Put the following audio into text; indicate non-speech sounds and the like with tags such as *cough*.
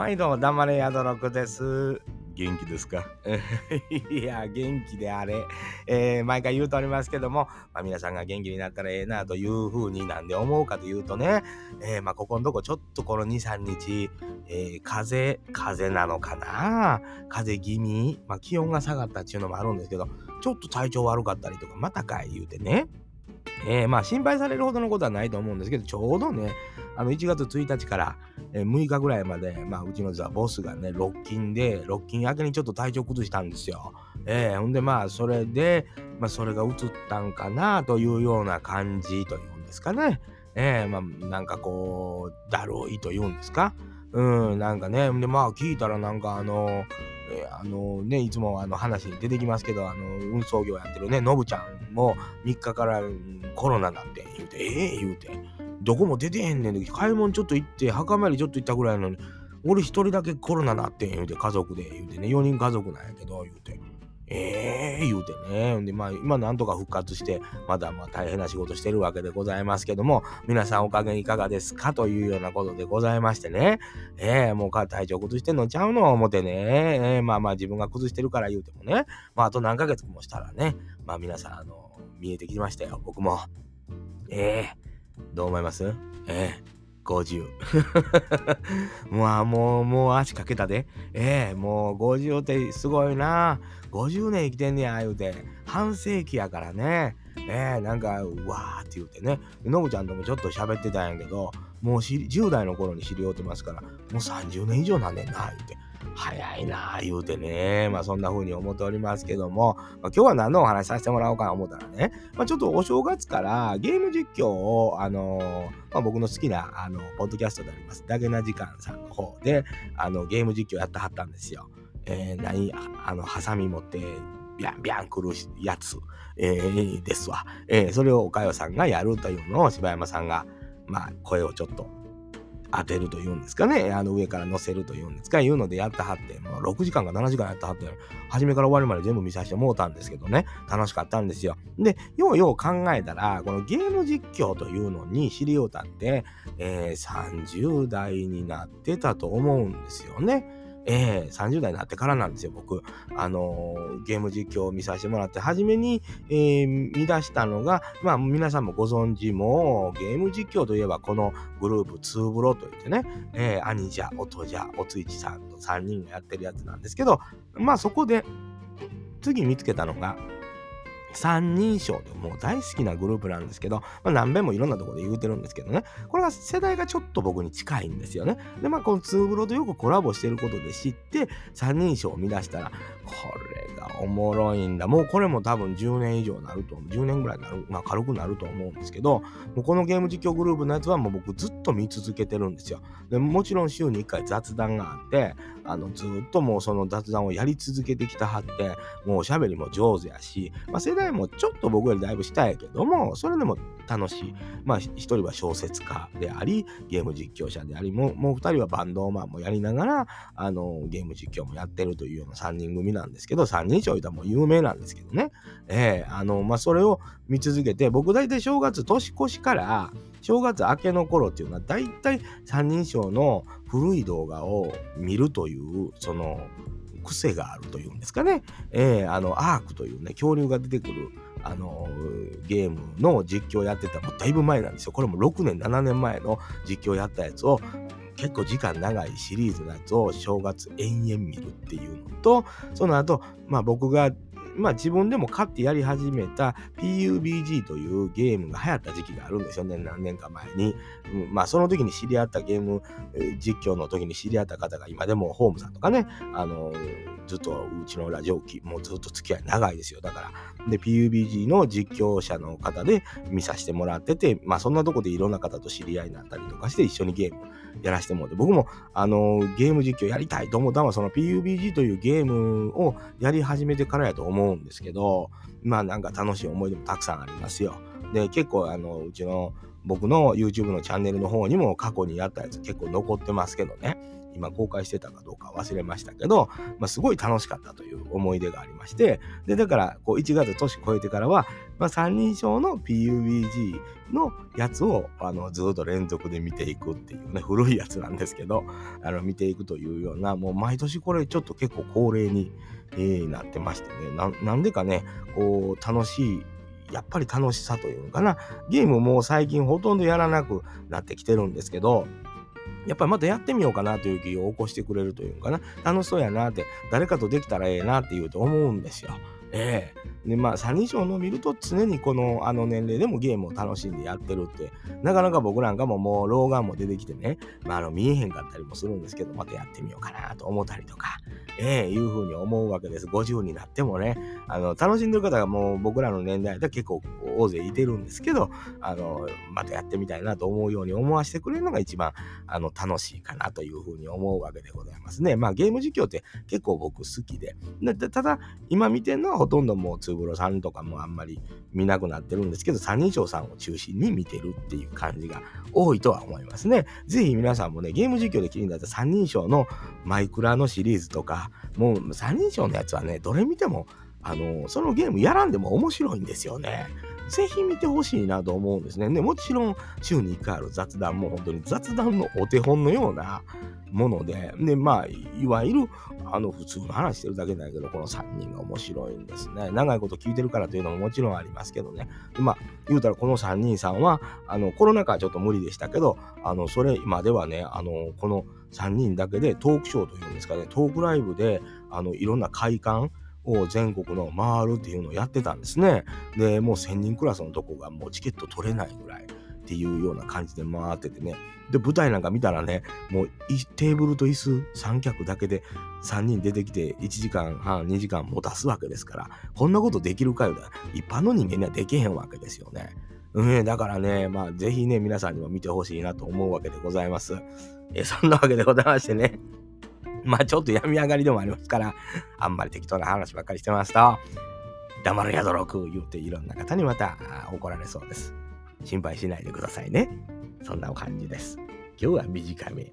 毎度黙れやどろくです。元気ですか？*laughs* いや、元気であれ。えー毎回言うとおりますけども、まあ、皆さんが元気になったらええなというふうになんで思うかというとね、えーまあ、ここのとこちょっとこの2、3日、えー風、風なのかな？風邪気味、まあ、気温が下がったっていうのもあるんですけど、ちょっと体調悪かったりとか、またかい言うてね。えーまあ心配されるほどのことはないと思うんですけど、ちょうどね、あの1月1日から6日ぐらいまで、まあ、うちの実はボスがね、ロッキンで、ロッキン明けにちょっと体調崩したんですよ。えーほんでまあ、それで、まあ、それが移ったんかなというような感じというんですかね。えーまあ、なんかこう、だるいというんですか。うん、なんかね、でまあ聞いたらなんかあの、あのね、いつもあの話に出てきますけど、あの運送業やってるね、のぶちゃんも3日からコロナなんて言うて、ええー言うて、どこも出てへんねんで、買い物ちょっと行って、墓参りちょっと行ったぐらいなのに、俺一人だけコロナなってん言うて、家族で言うてね、4人家族なんやけど、言うて。ええ言うてね。で、まあ、今なんとか復活して、まだまあ大変な仕事してるわけでございますけども、皆さんお加減いかがですかというようなことでございましてね。ええもう体調崩してんのちゃうの思ってね。ええまあまあ自分が崩してるから言うてもね。まああと何ヶ月もしたらね、まあ皆さん、あの、見えてきましたよ。僕も。ええどう思います？ええ50。まあ *laughs* もう、もう足かけたで。ええもう50ってすごいな。50年生きてんねや、言うて。半世紀やからね。ええなんか、うわーって言うてね。のぶちゃんともちょっと喋ってたんやけど、もう知り10代の頃に知り合うてますから、もう30年以上なんねんな、言うて。早いなあ言うてね。まあそんな風に思っておりますけども、まあ、今日は何のお話させてもらおうかな思ったらね、まあ、ちょっとお正月からゲーム実況を、あのーまあ、僕の好きな、あの、ポッドキャストであります、ダゲな時間さんの方で、あの、ゲーム実況やってはったんですよ。えー、何、ああの、ハサミ持って、ビャンビャン来るやつ、えーですわ。えーそれをおかよさんがやるというのを柴山さんが、まあ、声をちょっと当てるというんですかね、あの上から乗せるというんですか、いうのでやったはって、もう6時間か7時間やったはって、初めから終わりまで全部見させてもうたんですけどね、楽しかったんですよ。で、ようよう考えたら、このゲーム実況というのに知りようたって、えー30代になってたと思うんですよね。えー30代になってからなんですよ、僕。あのーゲーム実況を見させてもらって、初めに、えー見出したのが、まあ皆さんもご存知も、ゲーム実況といえばこのグループ、ツーブロといってね、えー、兄じゃ、音じゃ、おついちさんと3人がやってるやつなんですけど、まあそこで、次見つけたのが、三人称でもう大好きなグループなんですけど、まあ、何遍もいろんなところで言うてるんですけどね、これが世代がちょっと僕に近いんですよね。で、まあ、このツーブロとよくコラボしてることで知って、三人称を生み出したら、これがおもろいんだ。もうこれも多分10年以上なると思う。10年ぐらいになる、まあ、軽くなると思うんですけど、もうこのゲーム実況グループのやつはもう僕ずっと見続けてるんですよ。でもちろん週に1回雑談があって、あのずっともうその雑談をやり続けてきたはって、もうおしゃべりも上手やし、まあ、世代もちょっと僕よりだいぶ下やけども、それでも楽しい。まあ一人は小説家であり、ゲーム実況者であり、もうもう二人はバンドマンもやりながら、あのゲーム実況もやってるというような3人組なんですけど、3人称いたらもう有名なんですけどね。ええあの、まあ、それを見続けて、僕大体正月年越しから、正月明けの頃っていうのは、大体三人称の古い動画を見るという、その、癖があるというんですかね。えー、あの、アークというね、恐竜が出てくる、あのゲームの実況やってたもうだいぶ前なんですよ。これも6年、7年前の実況やったやつを、結構時間長いシリーズのやつを正月延々見るっていうのと、その後、まあ僕がまあ自分でも買ってやり始めた PUBG というゲームが流行った時期があるんですよね、何年か前に。うんまあその時に知り合ったゲーム実況の時に知り合った方が今でもホームさんとかね、あのずっとうちのラジオ機、もうずっと付き合い長いですよ。だから。で、PUBG の実況者の方で見させてもらってて、まあそんなとこでいろんな方と知り合いになったりとかして一緒にゲームやらせてもらって、僕もあのゲーム実況やりたいと思ったのはその PUBG というゲームをやり始めてからやと思ううんですけど、まあなんか楽しい思い出もたくさんありますよ。で、結構あの、うちの僕の YouTube のチャンネルの方にも過去にやったやつ結構残ってますけどね。今公開してたかどうか忘れましたけど、まあ、すごい楽しかったという思い出がありまして、で、だから、こう1月年越えてからは、まあ、三人称の PUBG のやつをあのずっと連続で見ていくっていうね、古いやつなんですけど、あの見ていくというような、もう毎年これちょっと結構恒例に、えー、なってましてねな、なんでかね、こう楽しいやっぱり楽しさというのかな。ゲームも最近ほとんどやらなくなってきてるんですけど、やっぱりまたやってみようかなという気を起こしてくれるというかな。楽しそうやなって、誰かとできたらええなって言うと思うんですよ。ええでまあ3人称の見ると常にこのあの年齢でもゲームを楽しんでやってるってなかなか僕なんかももう老眼も出てきてね、まあ、あの見えへんかったりもするんですけどまたやってみようかなと思ったりとか、ええいうふうに思うわけです。50になってもねあの楽しんでる方がもう僕らの年代で結構大勢いてるんですけどあのまたやってみたいなと思うように思わせてくれるのが一番あの楽しいかなというふうに思うわけでございますね。まあゲーム実況って結構僕好きで。ただ今見てるのはほとんどもうつぶろさんとかもあんまり見なくなってるんですけど、三人称さんを中心に見てるっていう感じが多いとは思いますね。ぜひ皆さんもね、ゲーム実況で気になった三人称のマイクラのシリーズとか、もう三人称のやつはね、どれ見ても、あの、そのゲームやらんでも面白いんですよね。ぜひ見てほしいなと思うんですね。でもちろん週に1回ある雑談も本当に雑談のお手本のようなもので、で、まあ、いわゆるあの普通の話してるだけだけど、この3人が面白いんですね。長いこと聞いてるからというのももちろんありますけどね。でまあ、言うたらこの3人さんは、あのコロナ禍はちょっと無理でしたけど、あのそれまではね、あのこの3人だけでトークショーというんですかね、トークライブであのいろんな会館、を全国の回るっていうのをやってたんですね。で、もう1000人クラスのとこがもうチケット取れないぐらいっていうような感じで回っててね。で、舞台なんか見たらね、もうテーブルと椅子三脚だけで3人出てきて1時間半、2時間もたすわけですから、こんなことできるかよ一般の人間にはできへんわけですよね。うん、だからね、まあ、ぜひね、皆さんにも見てほしいなと思うわけでございます。えそんなわけでございましてね。*laughs* まあちょっと病み上がりでもありますから、あんまり適当な話ばっかりしてますと、黙るやどろく言うていろんな方にまた怒られそうです。心配しないでくださいね。そんな感じです。今日は短め。